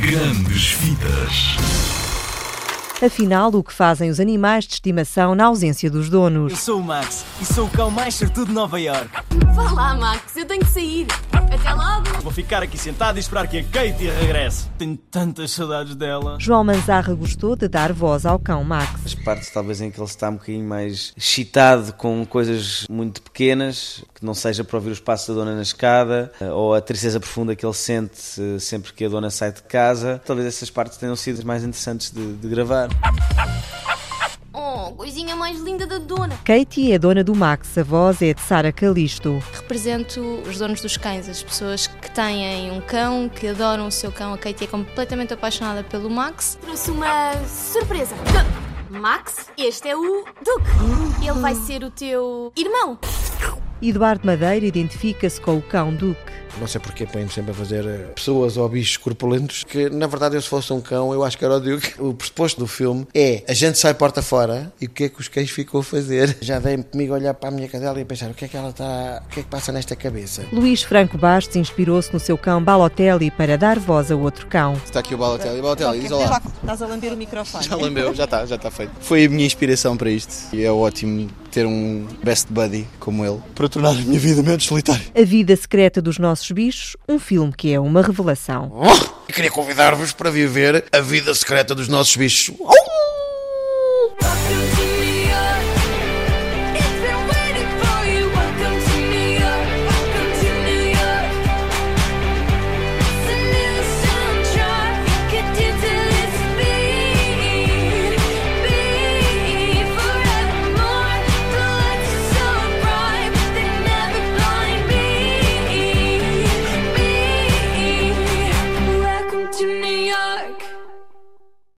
Grandes Vidas. Afinal, o que fazem os animais de estimação na ausência dos Eu donos? sou o Max e sou o cão mais sortudo de Nova York. Vá lá, Max, eu tenho que sair. Até logo. Vou ficar aqui sentado e esperar que a Katie regresse. Tenho tantas saudades dela. João Manzarra gostou de dar voz ao cão Max. As partes talvez em que ele está um bocadinho mais excitado com coisas muito pequenas, que não seja para ouvir os passos da dona na escada, eh, ou a tristeza profunda que ele sente eh, sempre que a dona sai de casa. Talvez essas partes tenham sido as mais interessantes de, de gravar. Oh, coisinha mais linda da dona. Katie é dona do Max, a voz é de Sara Calisto. Represento os donos dos cães, as pessoas que têm um cão, que adoram o seu cão. A Katie é completamente apaixonada pelo Max. Trouxe uma surpresa. Max, este é o Duke. Ele vai ser o teu irmão. Eduardo Madeira identifica-se com o cão Duque. Não sei porque põe-me sempre a fazer eh, pessoas ou bichos corpulentos. Que na verdade, eu se fosse um cão, eu acho que era o Duke. O pressuposto do filme é a gente sai porta fora e o que é que os cães ficam a fazer? Já dei-me comigo a olhar para a minha cadela e a pensar o que é que ela está. o que é que passa nesta cabeça? Luís Franco Bastos inspirou-se no seu cão Balotelli para dar voz a outro cão. Está aqui o Balotelli. Balotelli, diz olá. Estás a lamber o microfone. Já lambeu, já está, já está feito. Foi a minha inspiração para isto e é ótimo ter um best buddy como ele para tornar a minha vida menos solitária. A Vida Secreta dos Nossos Bichos, um filme que é uma revelação. Eu queria convidar-vos para viver a vida secreta dos nossos bichos.